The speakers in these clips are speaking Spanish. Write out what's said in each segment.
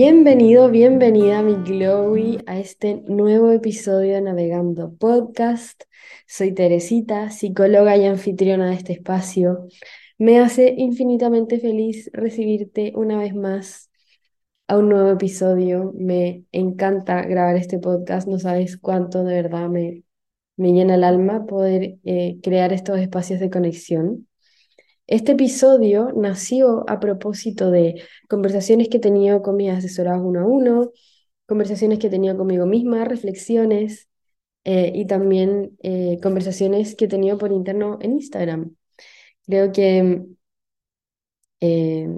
Bienvenido, bienvenida, mi Glowy, a este nuevo episodio de Navegando Podcast. Soy Teresita, psicóloga y anfitriona de este espacio. Me hace infinitamente feliz recibirte una vez más a un nuevo episodio. Me encanta grabar este podcast, no sabes cuánto de verdad me, me llena el alma poder eh, crear estos espacios de conexión. Este episodio nació a propósito de conversaciones que he tenido con mis asesorados uno a uno, conversaciones que he tenido conmigo misma, reflexiones eh, y también eh, conversaciones que he tenido por interno en Instagram. Creo que eh,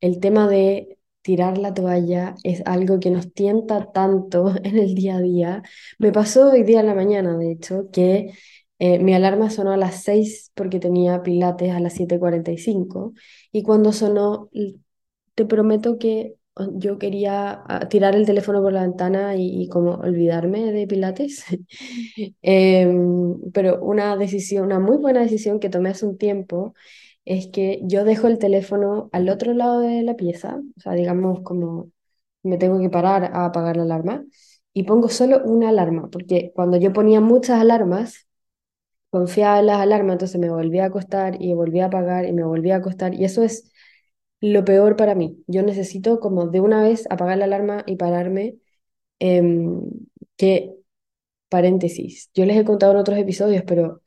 el tema de tirar la toalla es algo que nos tienta tanto en el día a día. Me pasó hoy día en la mañana, de hecho, que eh, mi alarma sonó a las 6 porque tenía pilates a las 7.45 y cuando sonó, te prometo que yo quería ah, tirar el teléfono por la ventana y, como olvidarme de pilates. Em, pero una decisión, una muy buena decisión que tomé hace un tiempo es que yo dejo el teléfono al otro lado de la pieza, o sea, digamos como me tengo que parar a apagar la alarma y pongo solo una alarma, porque cuando yo ponía muchas alarmas, confiaba en las alarmas, entonces me volvía a acostar y volvía a apagar y me volvía a acostar y eso es lo peor para mí. Yo necesito como de una vez apagar la alarma y pararme. Em, que, paréntesis, yo les he contado en otros episodios, pero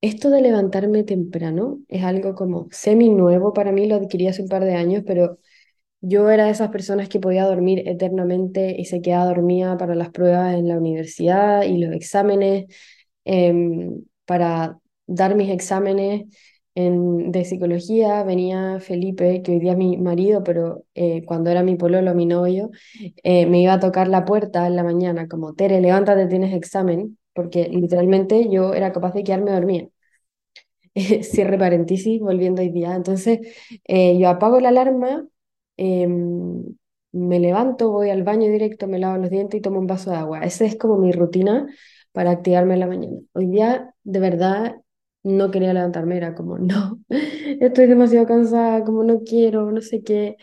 esto de levantarme temprano es algo como semi nuevo para mí, lo adquirí hace un par de años, pero yo era de esas personas que podía dormir eternamente y se quedaba dormida para las pruebas en la universidad y los exámenes. Em, para dar mis exámenes en, de psicología, venía Felipe, que hoy día es mi marido, pero eh, cuando era mi pololo, mi novio, eh, me iba a tocar la puerta en la mañana, como, Tere, levántate, tienes examen, porque literalmente yo era capaz de quedarme dormida. Cierre paréntesis, volviendo hoy día. Entonces, eh, yo apago la alarma, em, me levanto, voy al baño directo, me lavo los dientes y tomo un vaso de agua. Esa es como mi rutina para activarme en la mañana. Hoy día, de verdad, no quería levantarme, era como, no, estoy demasiado cansada, como no quiero, no sé qué.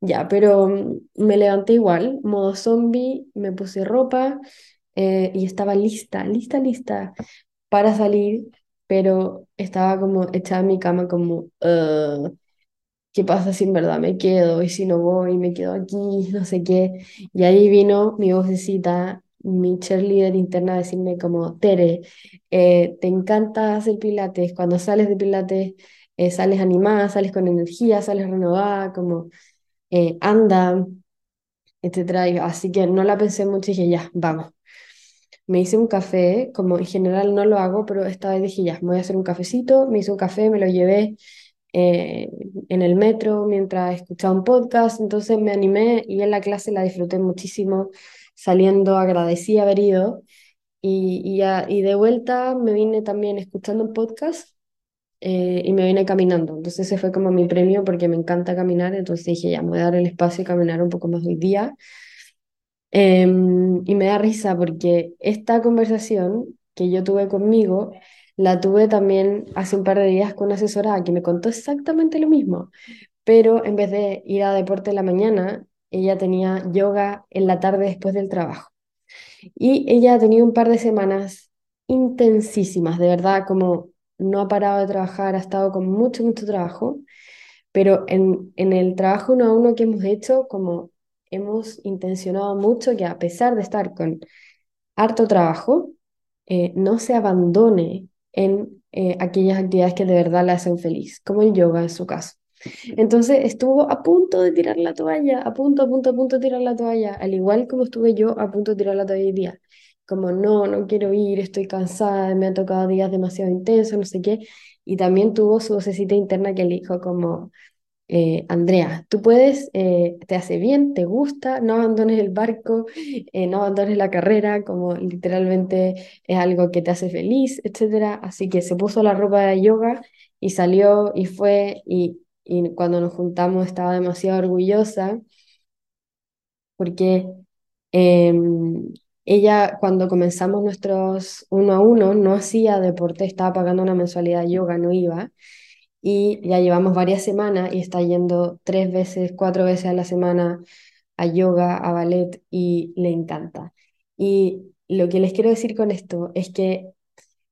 Ya, pero mm, me levanté igual, modo zombie, me puse ropa eh, y estaba lista, lista, lista para salir, pero estaba como echada en mi cama como, ¿qué pasa si en verdad me quedo? Y si no voy, me quedo aquí, no sé qué. Y ahí vino mi vocecita mi cheerleader interna decirme como, Tere, eh, te encanta hacer pilates, cuando sales de pilates eh, sales animada, sales con energía, sales renovada, como eh, anda, etc. Así que no la pensé mucho y dije, ya, vamos. Me hice un café, como en general no lo hago, pero esta vez dije, ya, voy a hacer un cafecito, me hice un café, me lo llevé en el metro mientras escuchaba un podcast, entonces me animé y en la clase la disfruté muchísimo saliendo agradecí haber ido y, y, y de vuelta me vine también escuchando un podcast eh, y me vine caminando. Entonces ese fue como mi premio porque me encanta caminar, entonces dije, ya, me voy a dar el espacio y caminar un poco más hoy día. Em, y me da risa porque esta conversación que yo tuve conmigo, la tuve también hace un par de días con una asesora que me contó exactamente lo mismo, pero en vez de ir a deporte en la mañana, ella tenía yoga en la tarde después del trabajo. Y ella ha tenido un par de semanas intensísimas, de verdad, como no ha parado de trabajar, ha estado con mucho, mucho trabajo, pero en, en el trabajo uno a uno que hemos hecho, como hemos intencionado mucho que a pesar de estar con harto trabajo, eh, no se abandone en eh, aquellas actividades que de verdad la hacen feliz, como el yoga en su caso. Entonces estuvo a punto de tirar la toalla, a punto, a punto, a punto de tirar la toalla, al igual como estuve yo a punto de tirar la toalla hoy día. Como no, no quiero ir, estoy cansada, me han tocado días demasiado intensos, no sé qué. Y también tuvo su vocecita interna que le dijo como, eh, Andrea, tú puedes, eh, te hace bien, te gusta, no abandones el barco, eh, no abandones la carrera, como literalmente es algo que te hace feliz, etc. Así que se puso la ropa de yoga y salió y fue y y cuando nos juntamos estaba demasiado orgullosa porque em, ella cuando comenzamos nuestros uno a uno no hacía deporte, estaba pagando una mensualidad de yoga, no iba. Y ya llevamos varias semanas y está yendo tres veces, cuatro veces a la semana a yoga, a ballet y le encanta. Y lo que les quiero decir con esto es que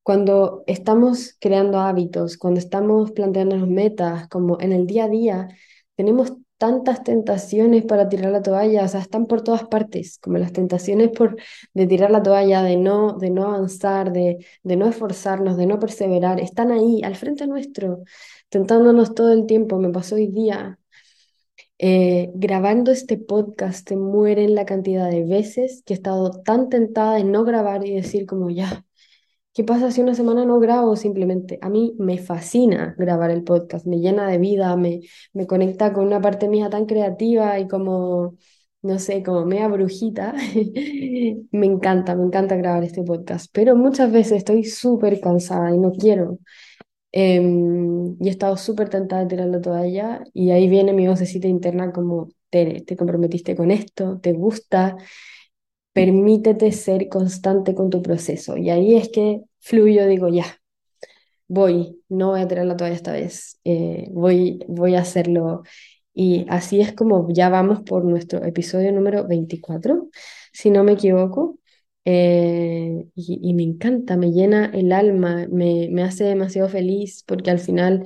cuando estamos creando hábitos, cuando estamos planteándonos metas, como en el día a día, tenemos tantas tentaciones para tirar la toalla, o sea, están por todas partes, como las tentaciones por, de tirar la toalla, de no, de no avanzar, de, de no esforzarnos, de no perseverar, están ahí, al frente nuestro, tentándonos todo el tiempo. Me pasó hoy día eh, grabando este podcast, te mueren la cantidad de veces que he estado tan tentada de no grabar y decir como ya. ¿Qué pasa si una semana no grabo simplemente? A mí me fascina grabar el podcast, me llena de vida, me, me conecta con una parte mía tan creativa y como, no sé, como mea brujita. me encanta, me encanta grabar este podcast, pero muchas veces estoy súper cansada y no quiero. Em, y he estado súper tentada de tirar la toalla y ahí viene mi vocecita interna como, te, te comprometiste con esto, te gusta, permítete ser constante con tu proceso. Y ahí es que fluyo, digo, ya, voy, no voy a tirar la esta vez, eh, voy, voy a hacerlo. Y así es como ya vamos por nuestro episodio número 24, si no me equivoco. Eh, y, me encanta, me llena el alma, me, me hace demasiado feliz porque al final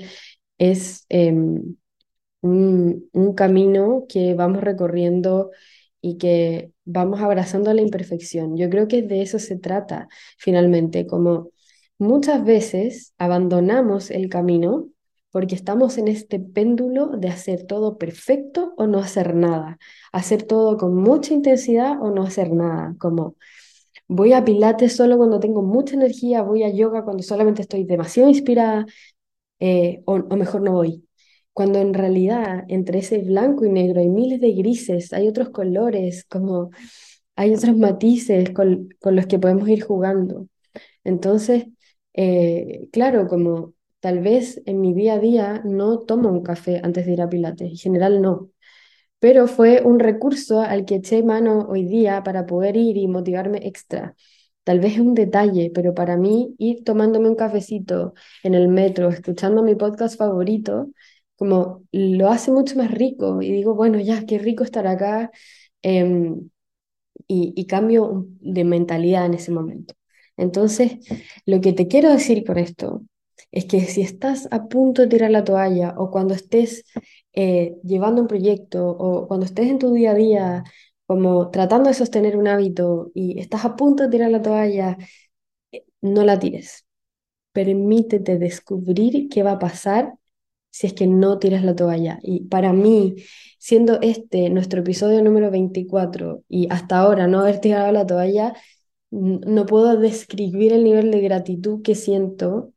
es em, un, un camino que vamos recorriendo y que vamos abrazando la imperfección. Yo creo que de eso se trata finalmente, como muchas veces abandonamos el camino porque estamos en este péndulo de hacer todo perfecto o no hacer nada, hacer todo con mucha intensidad o no hacer nada, como voy a pilates solo cuando tengo mucha energía, voy a yoga cuando solamente estoy demasiado inspirada, eh, o, o mejor no voy cuando en realidad entre ese blanco y negro hay miles de grises, hay otros colores, como hay otros matices con, los que podemos ir jugando. Entonces, eh, claro, como tal vez en mi día a día no tomo un café antes de ir a Pilates, en general no, pero fue un recurso al que eché mano hoy día para poder ir y motivarme extra. Tal vez es un detalle, pero para mí ir tomándome un cafecito en el metro, escuchando mi podcast favorito, como lo hace mucho más rico y digo, bueno, ya, qué rico estar acá em, y, cambio de mentalidad en ese momento. Entonces, lo que te quiero decir con esto es que si estás a punto de tirar la toalla o cuando estés eh, llevando un proyecto o cuando estés en tu día a día como tratando de sostener un hábito y estás a punto de tirar la toalla, eh, no la tires. Permítete descubrir qué va a pasar si es que no tiras la toalla. Y para mí, siendo este nuestro episodio número 24 y hasta ahora no haber tirado la toalla, no puedo describir el nivel de gratitud que siento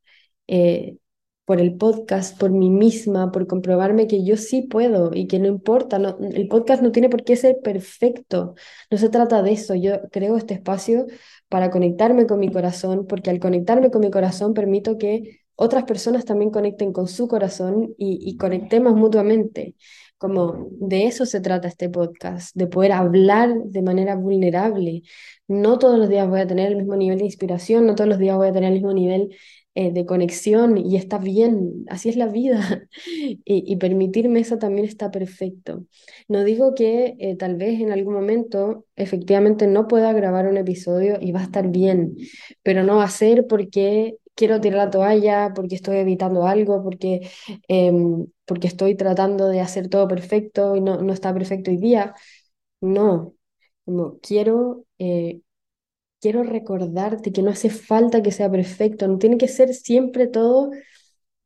eh, por el podcast, por mí misma, por comprobarme que yo sí puedo y que no importa, el podcast no tiene por qué ser perfecto, no se trata de eso, yo creo este espacio para conectarme con mi corazón, porque al conectarme con mi corazón permito que otras personas también conecten con su corazón y, conectemos mutuamente. Como de eso se trata este podcast, de poder hablar de manera vulnerable. No todos los días voy a tener el mismo nivel de inspiración, no todos los días voy a tener el mismo nivel eh, de conexión y está bien, así es la vida. y, permitirme eso también está perfecto. No digo que eh, tal vez en algún momento efectivamente no pueda grabar un episodio y va a estar bien, pero no va a ser porque quiero tirar la toalla, porque estoy evitando algo, porque, em, porque estoy tratando de hacer todo perfecto y no, no está perfecto hoy día. No, como quiero, eh, quiero recordarte que no hace falta que sea perfecto, no tiene que ser siempre todo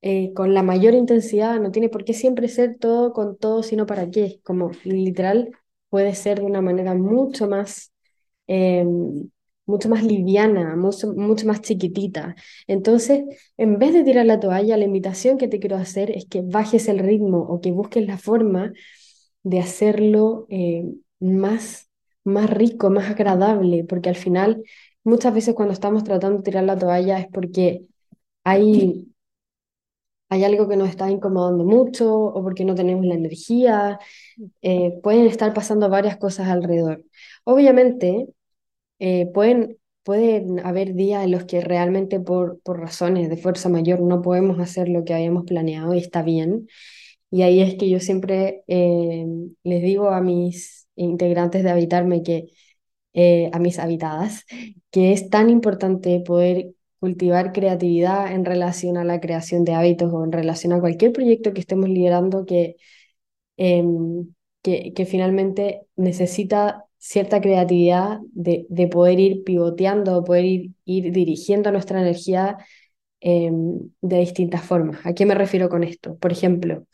eh, con la mayor intensidad, no tiene por qué siempre ser todo con todo, sino para qué, como literal puede ser de una manera mucho más... Em, mucho más liviana, mucho, mucho más chiquitita. Entonces, en vez de tirar la toalla, la invitación que te quiero hacer es que bajes el ritmo o que busques la forma de hacerlo eh, más, más rico, más agradable, porque al final, muchas veces cuando estamos tratando de tirar la toalla es porque hay, hay algo que nos está incomodando mucho o porque no tenemos la energía, eh, pueden estar pasando varias cosas alrededor. Obviamente, eh, pueden, pueden haber días en los que realmente por, por razones de fuerza mayor no podemos hacer lo que habíamos planeado y está bien. Y ahí es que yo siempre eh, les digo a mis, integrantes de Habitarme que eh, a mis habitadas, que es tan importante poder cultivar creatividad en relación a la creación de hábitos o en relación a cualquier proyecto que estemos liderando que, em, que, que, finalmente necesita cierta creatividad de, de poder ir pivoteando, poder ir, ir dirigiendo nuestra energía em, de distintas formas. ¿A qué me refiero con esto? Por ejemplo,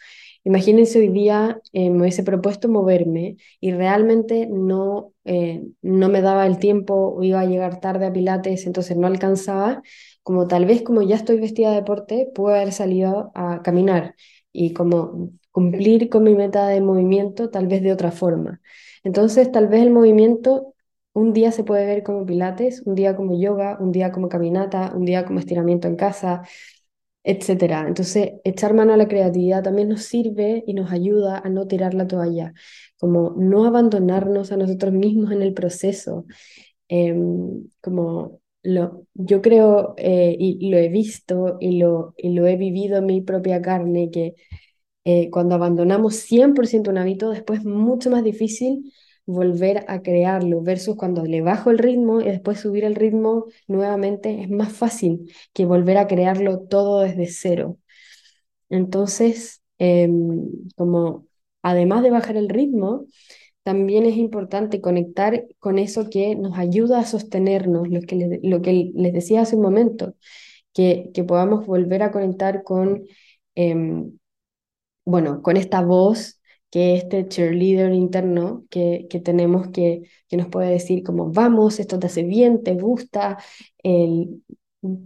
Imagínense hoy día eh, me hubiese propuesto moverme y realmente no, eh, no me daba el tiempo iba a llegar tarde a Pilates, entonces no alcanzaba. Como tal vez como ya estoy vestida de deporte, puedo haber salido a caminar y como cumplir con mi meta de movimiento tal vez de otra forma. Entonces tal vez el movimiento un día se puede ver como Pilates, un día como yoga, un día como caminata, un día como estiramiento en casa, etcétera. Entonces, echar mano a la creatividad también nos sirve y nos ayuda a no tirar la toalla, como no abandonarnos a nosotros mismos en el proceso. Em, como lo, yo creo eh, y, lo he visto y lo, y lo he vivido en mi propia carne, que eh, cuando abandonamos 100% un hábito, después es mucho más difícil volver a crearlo, versus cuando le bajo el ritmo y después subir el ritmo nuevamente es más fácil que volver a crearlo todo desde cero. Entonces, em, como además de bajar el ritmo, también es importante conectar con eso que nos ayuda a sostenernos, lo que les, lo que les decía hace un momento, que, que podamos volver a conectar con, em, bueno, con esta voz que este cheerleader interno que, que tenemos que, que, nos puede decir como, vamos, esto te hace bien, te gusta, el,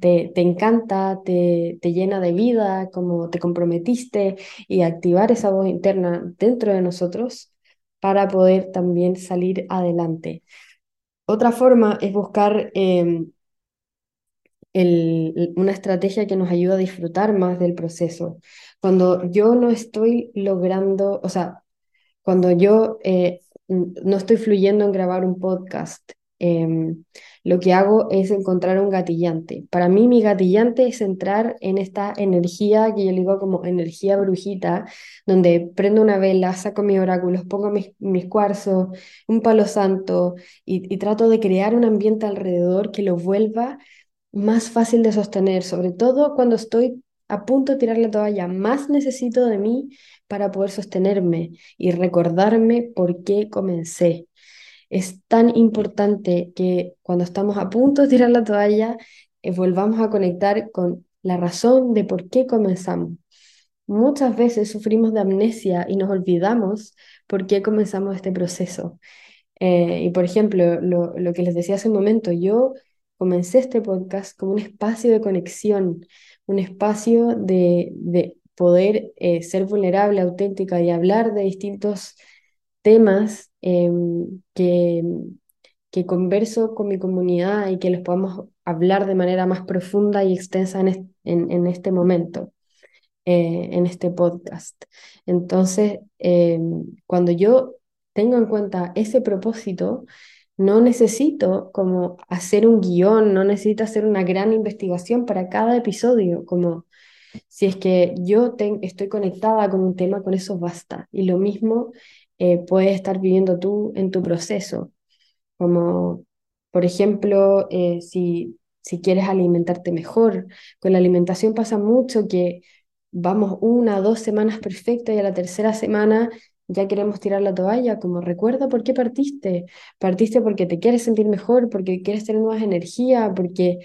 te, te, encanta, te, te llena de vida, como te comprometiste y activar esa voz interna dentro de nosotros para poder también salir adelante. Otra forma es buscar eh, el, una estrategia que nos ayuda a disfrutar más del proceso. Cuando yo no estoy logrando, o sea, cuando yo eh, no estoy fluyendo en grabar un podcast, em, lo que hago es encontrar un gatillante. Para mí mi gatillante es entrar en esta energía que yo digo como energía brujita, donde prendo una vela, saco mis oráculos, pongo mis, mis cuarzos, un palo santo y, y trato de crear un ambiente alrededor que lo vuelva más fácil de sostener, sobre todo cuando estoy a punto de tirar la toalla, más necesito de mí para poder sostenerme y recordarme por qué comencé. Es tan importante que cuando estamos a punto de tirar la toalla, eh, volvamos a conectar con la razón de por qué comenzamos. Muchas veces sufrimos de amnesia y nos olvidamos por qué comenzamos este proceso. Eh, y por ejemplo, lo, lo que les decía hace un momento, yo comencé este podcast como un espacio de conexión, un espacio de, de poder eh, ser vulnerable, auténtica y hablar de distintos temas em, que, que converso con mi comunidad y que los podamos hablar de manera más profunda y extensa en, en, este momento, eh, en este podcast. Entonces, em, cuando yo tengo en cuenta ese propósito, no necesito como hacer un guion, no necesito hacer una gran investigación para cada episodio, como si es que yo estoy conectada con un tema, con eso basta. Y lo mismo eh, puedes estar viviendo tú en tu proceso, como por ejemplo, eh, si, si quieres alimentarte mejor, con la alimentación pasa mucho que vamos una, dos semanas perfectas y a la tercera semana ya queremos tirar la toalla, como recuerda por qué partiste. Partiste porque te quieres sentir mejor, porque quieres tener más energía, porque,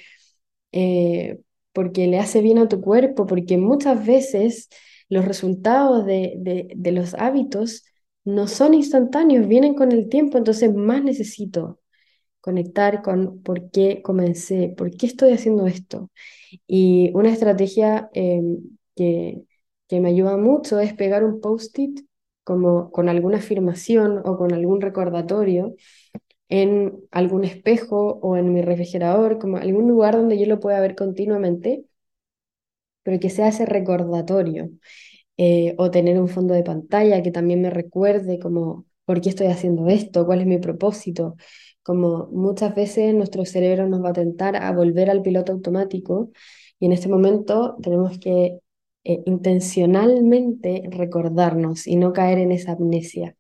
eh, porque le hace bien a tu cuerpo, porque muchas veces los resultados de, de, los hábitos no son instantáneos, vienen con el tiempo, entonces más necesito conectar con por qué comencé, por qué estoy haciendo esto. Y una estrategia eh, que, que me ayuda mucho es pegar un post-it como con alguna afirmación o con algún recordatorio en algún espejo o en mi refrigerador, como algún lugar donde yo lo pueda ver continuamente, pero que sea ese recordatorio. Eh, o tener un fondo de pantalla que también me recuerde como por qué estoy haciendo esto, cuál es mi propósito. Como muchas veces nuestro cerebro nos va a tentar a volver al piloto automático y en este momento tenemos que eh, intencionalmente recordarnos y no caer en esa amnesia.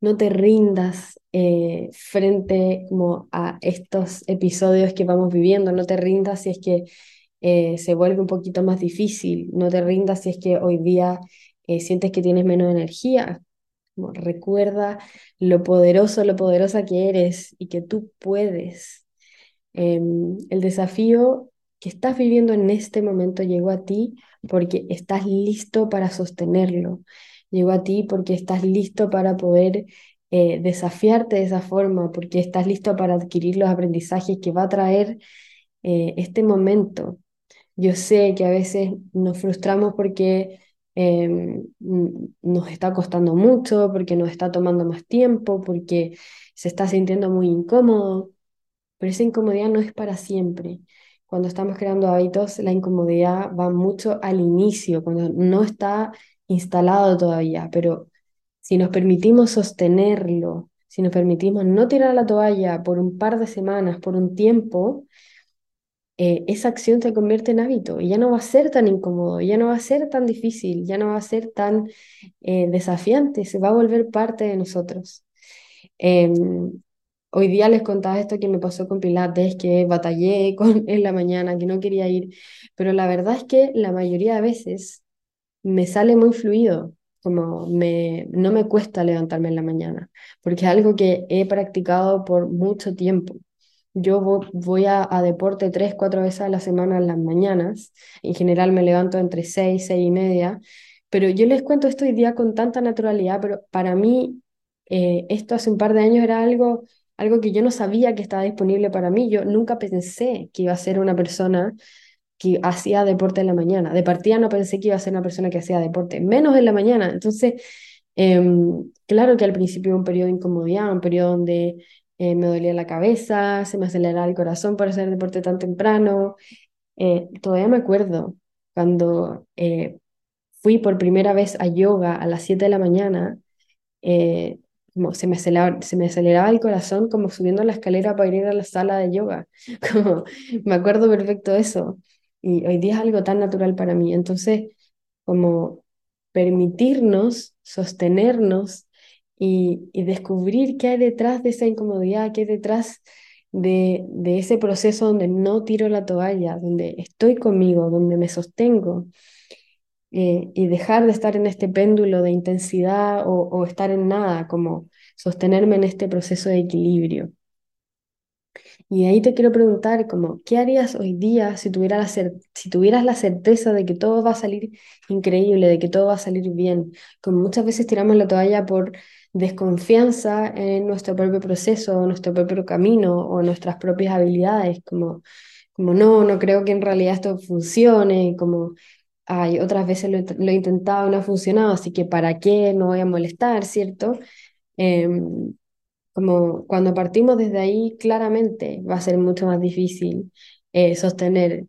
no te rindas eh, frente como a estos episodios que vamos viviendo, no te rindas si es que eh, se vuelve un poquito más difícil, no te rindas si es que hoy día sientes que tienes menos energía. recuerda lo poderoso, lo poderosa que eres y que tú puedes. Em, el desafío que estás viviendo en este momento llegó a ti porque estás listo para sostenerlo. Llegó a ti porque estás listo para poder eh, desafiarte de esa forma, porque estás listo para adquirir los aprendizajes que va a traer eh, este momento. Yo sé que a veces nos frustramos porque em, nos está costando mucho, porque nos está tomando más tiempo, porque se está sintiendo muy incómodo, pero esa incomodidad no es para siempre. Cuando estamos creando hábitos, la incomodidad va mucho al inicio, cuando no está instalado todavía, pero si nos permitimos sostenerlo, si nos permitimos no tirar la toalla por un par de semanas, por un tiempo, eh, esa acción se convierte en hábito y ya no va a ser tan incómodo, ya no va a ser tan difícil, ya no va a ser tan eh, desafiante, se va a volver parte de nosotros. Em, hoy día les contaba esto que me pasó con Pilates, que batallé con, en la mañana, que no quería ir, pero la verdad es que la mayoría de veces me sale muy fluido, como me, no me cuesta levantarme en la mañana, porque es algo que he practicado por mucho tiempo. Yo voy a, deporte tres, cuatro veces a la semana en las mañanas. En general me levanto entre seis, seis y media. Pero yo les cuento esto hoy día con tanta naturalidad, pero para mí eh, esto hace un par de años era algo, algo que yo no sabía que estaba disponible para mí. Yo nunca pensé que iba a ser una persona que hacía deporte en la mañana. De partida no pensé que iba a ser una persona que hacía deporte, menos en la mañana. Entonces, em, claro que al principio un periodo de incomodidad, un periodo donde eh, me dolía la cabeza, se me aceleraba el corazón por hacer deporte tan temprano. Eh, todavía me acuerdo cuando eh, fui por primera vez a yoga a las 7 de la mañana, se me, aceleraba, se me aceleraba el corazón como subiendo la escalera para ir a la sala de yoga. Me acuerdo perfecto eso. Y hoy día es algo tan natural para mí. Entonces, como permitirnos sostenernos y, descubrir qué hay detrás de esa incomodidad, qué hay detrás de, ese proceso donde no tiro la toalla, donde estoy conmigo, donde me sostengo. Eh, y dejar de estar en este péndulo de intensidad o, estar en nada, como sostenerme en este proceso de equilibrio. Y ahí te quiero preguntar, como, ¿qué harías hoy día si, tuviera la si tuvieras la certeza de que todo va a salir increíble, de que todo va a salir bien? Como muchas veces tiramos la toalla por desconfianza en nuestro propio proceso, nuestro propio camino o nuestras propias habilidades, como, como no, no creo que en realidad esto funcione, como hay otras veces lo, he intentado y no ha funcionado, así que ¿para qué? No voy a molestar, ¿cierto? Em, como cuando partimos desde ahí, claramente va a ser mucho más difícil eh, sostener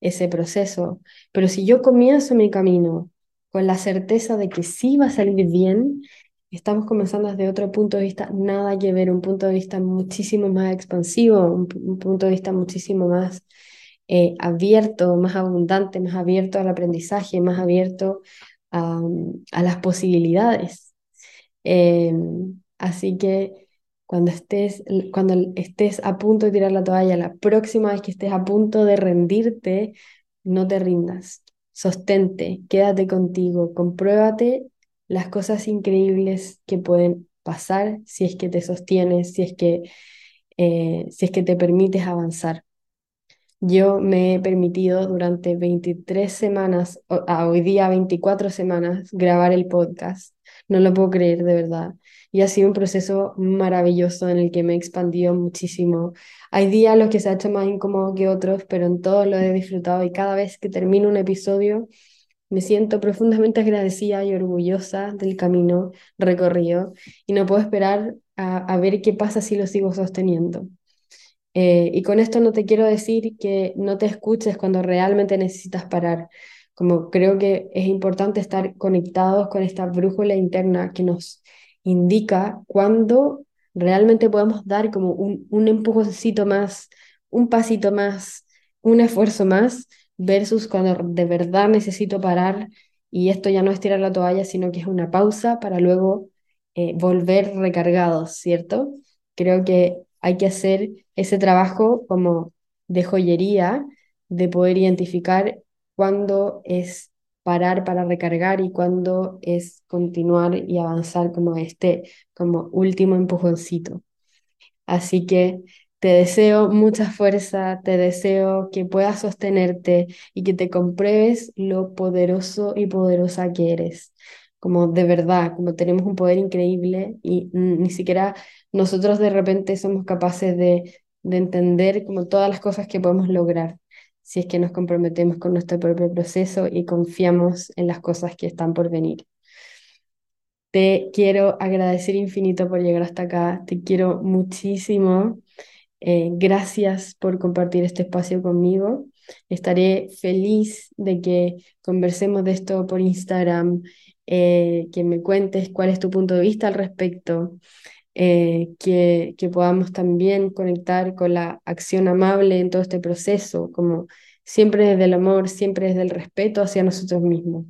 ese proceso. Pero si yo comienzo mi camino con la certeza de que sí va a salir bien, estamos comenzando desde otro punto de vista, nada que ver, un punto de vista muchísimo más expansivo, un, punto de vista muchísimo más eh, abierto, más abundante, más abierto al aprendizaje, más abierto a, las posibilidades. Em, así que cuando estés, cuando estés a punto de tirar la toalla, la próxima vez que estés a punto de rendirte, no te rindas, sostente, quédate contigo, compruébate las cosas increíbles que pueden pasar si es que te sostienes, si es que, eh, si es que te permites avanzar. Yo me he permitido durante 23 semanas, a hoy día 24 semanas, grabar el podcast. No lo puedo creer, de verdad. Y ha sido un proceso maravilloso en el que me he expandido muchísimo. Hay días los que se ha hecho más incómodo que otros, pero en todos lo he disfrutado y cada vez que termino un episodio me siento profundamente agradecida y orgullosa del camino recorrido y no puedo esperar a, ver qué pasa si lo sigo sosteniendo. Eh, y con esto no te quiero decir que no te escuches cuando realmente necesitas parar. Como creo que es importante estar conectados con esta brújula interna que nos indica cuando realmente podemos dar como un, un empujoncito más, un pasito más, un esfuerzo más versus cuando de verdad necesito parar y esto ya no es tirar la toalla, sino que es una pausa para luego eh, volver recargados, ¿cierto? Creo que hay que hacer ese trabajo como de joyería, de poder identificar cuándo es parar para recargar y cuándo es continuar y avanzar como este, como último empujoncito. Así que te deseo mucha fuerza, te deseo que puedas sostenerte y que te compruebes lo poderoso y poderosa que eres. Como de verdad, como tenemos un poder increíble y ni siquiera nosotros de repente somos capaces de, de entender como todas las cosas que podemos lograr si es que nos comprometemos con nuestro propio proceso y confiamos en las cosas que están por venir. Te quiero agradecer infinito por llegar hasta acá, te quiero muchísimo. Eh, gracias por compartir este espacio conmigo. Estaré feliz de que conversemos de esto por Instagram, eh, que me cuentes cuál es tu punto de vista al respecto, eh, que, que podamos también conectar con la acción amable en todo este proceso, como siempre desde el amor, siempre desde el respeto hacia nosotros mismos.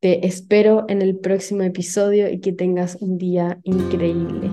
Te espero en el próximo episodio y que tengas un día increíble.